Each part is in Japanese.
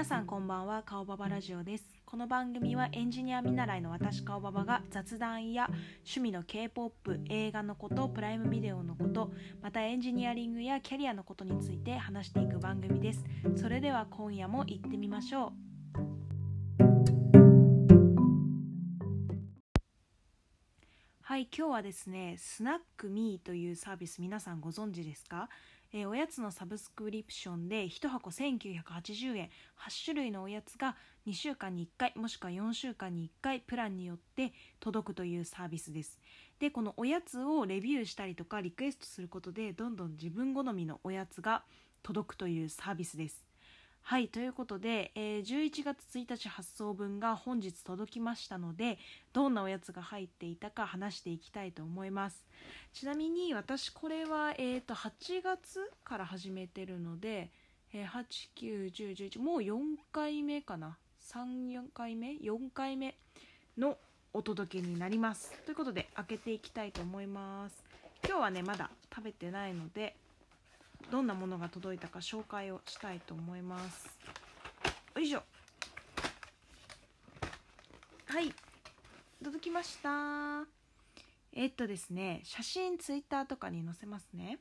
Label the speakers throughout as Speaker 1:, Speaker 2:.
Speaker 1: 皆さんこんばんは。顔ババラジオです。この番組はエンジニア見習いの私顔ババが雑談や趣味の K-POP 映画のことプライムビデオのことまたエンジニアリングやキャリアのことについて話していく番組です。それでは今夜も行ってみましょう。はい今日はですねスナックミーというサービス皆さんご存知ですか？えー、おやつのサブスクリプションで1箱1980円。8種類のおやつが2週間に1回もしくは4週間に1回プランによって届くというサービスです。でこのおやつをレビューしたりとかリクエストすることでどんどん自分好みのおやつが届くというサービスです。はいということで、えー、11月1日発送分が本日届きましたのでどんなおやつが入っていたか話していきたいと思います。ちなみに私これは、えーと、8月から始めてるので、えー、891011もう4回目かな？34回目？4回目のお届けになります。ということで開けていきたいと思います。今日はねまだ食べてないのでどんなものが届いたか紹介をしたいと思います。よいしょ。はい。届きました。えっとですね写真ツイッターとかに載せますね。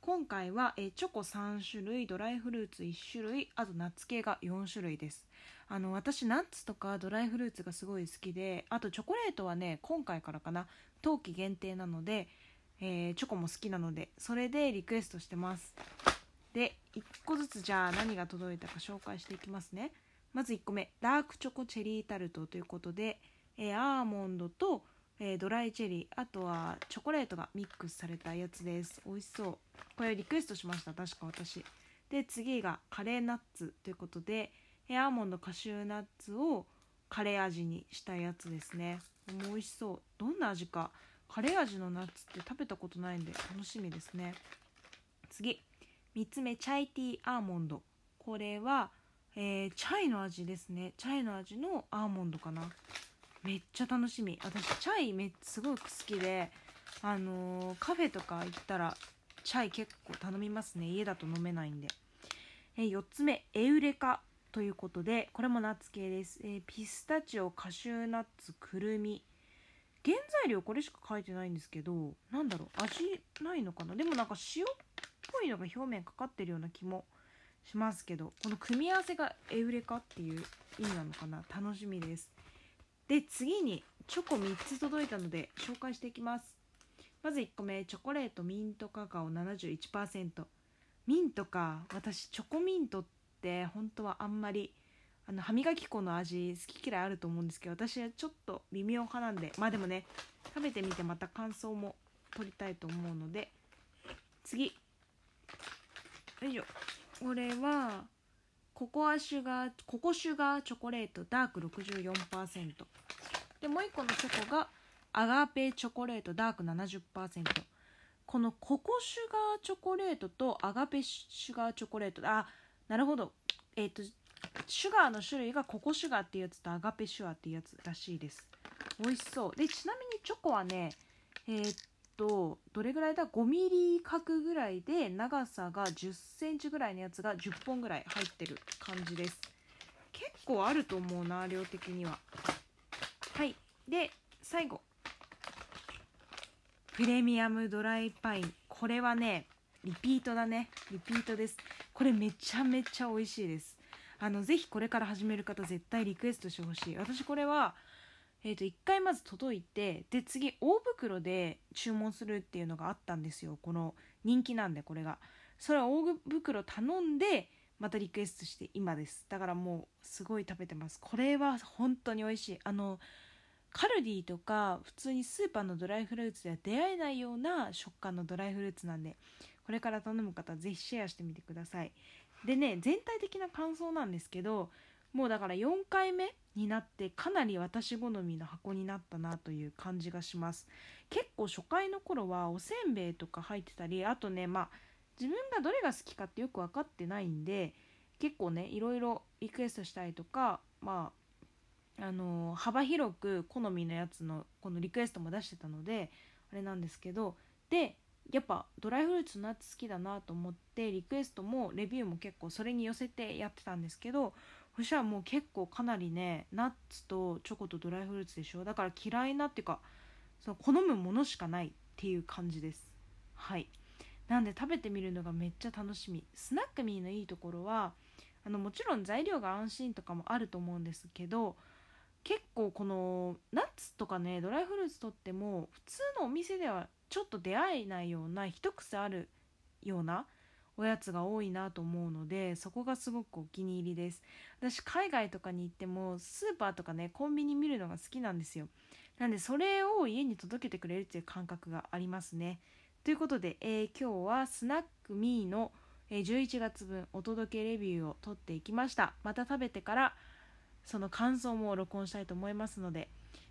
Speaker 1: 今回はえチョコ3種類ドライフルーツ1種類あとナッツ系が4種類です。あの私ナッツとかドライフルーツがすごい好きであとチョコレートはね今回からかな。冬季限定なのでえー、チョコも好きなのでそれでリクエストしてます。で1個ずつじゃあ何が届いたか紹介していきますね。まず1個目ダークチョコチェリータルトということで、えー、アーモンドと、えー、ドライチェリーあとはチョコレートがミックスされたやつです。美味しそう。これリクエストしました確か私。で次がカレーナッツということで、えー、アーモンドカシューナッツをカレー味にしたやつですね。もう美味しそう。どんな味かカレー味のナッツって食べたことないんで楽しみですね。次。3つ目チャイティーアーモンド。これは、えー、チャイの味ですね。チャイの味のアーモンドかな。めっちゃ楽しみ。私チャイめっすごく好きであのー、カフェとか行ったらチャイ結構頼みますね。家だと飲めないんで、えー、4つ目。エウレカということでこれもナッツ系です、えー、ピスタチオカシューナッツくるみ。原材料これしか書いてないんですけどなんだろう味ないのかな？でもなんか塩っぽいのが表面かかってるような気もしますけどこの組み合わせがエウレカっていう意味なのかな？楽しみです。で次にチョコ3つ届いたので紹介していきます。まず1個目チョコレートミントカカオ71%ミントか。私チョコミントって本当はあんまりあの歯磨き粉の味好き嫌いあると思うんですけど私はちょっと微妙派なんでまあでもね食べてみてまた感想も取りたいと思うので次。よいしょ。これはココアシュガーココシュガーチョコレートダーク64%でもう一個のチョコがアガーペチョコレートダーク70%このココシュガーチョコレートとアガペシュガーチョコレートあなるほど。えっ、ー、とシュガーの種類がココシュガーっていうやつとアガペシュガーっていうやつらしいです。美味しそう。でちなみにチョコはねえー、っとどれぐらいだ？5ミリ角ぐらいで長さが1 0センチぐらいのやつが10本ぐらい入ってる感じです。結構あると思うな量的には。はい。で最後。プレミアムドライパイン。これはねリピートだね。リピートです。これめちゃめちゃ美味しいです。あのぜひこれから始める方絶対リクエストしてほしい。私これはえー、と1回まず届いてで次大袋で注文するっていうのがあったんですよ。この人気なんでこれが。それは大袋頼んでまたリクエストして今です。だからもうすごい食べてます。これは本当に美味しい。あのカルディとか普通にスーパーのドライフルーツでは出会えないような食感のドライフルーツなんでこれから頼む方ぜひシェアしてみてください。でね全体的な感想なんですけどもうだから4回目になってかなり私好みの箱になったなという感じがします。結構初回の頃はおせんべいとか入ってたりあとねまあ自分がどれが好きかってよく分かってないんで結構ねいろいろリクエストしたりとかまああのー、幅広く好みのやつのこのリクエストも出してたのであれなんですけどでやっぱドライフルーツナッツ好きだなと思ってリクエストもレビューも結構それに寄せてやってたんですけどそしたらもう結構かなりねナッツとチョコとドライフルーツでしょ。だから嫌いなっていうかその好むものしかないっていう感じです。はい。なんで食べてみるのがめっちゃ楽しみ。スナックミーのいいところはあのもちろん材料が安心とかもあると思うんですけど結構このナッツとかねドライフルーツとっても普通のお店ではちょっと出会えないような一癖あるようなおやつが多いなと思うのでそこがすごくお気に入りです。私海外とかに行ってもスーパーとかねコンビニ見るのが好きなんですよ。なんでそれを家に届けてくれるっていう感覚がありますね。ということで、えー、今日はスナックミーの11月分お届けレビューを撮っていきました。また食べてからその感想も録音したいと思いますので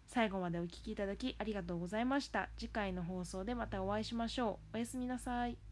Speaker 1: 最後までお聴きいただきありがとうございました。次回の放送でまたお会いしましょう。おやすみなさい。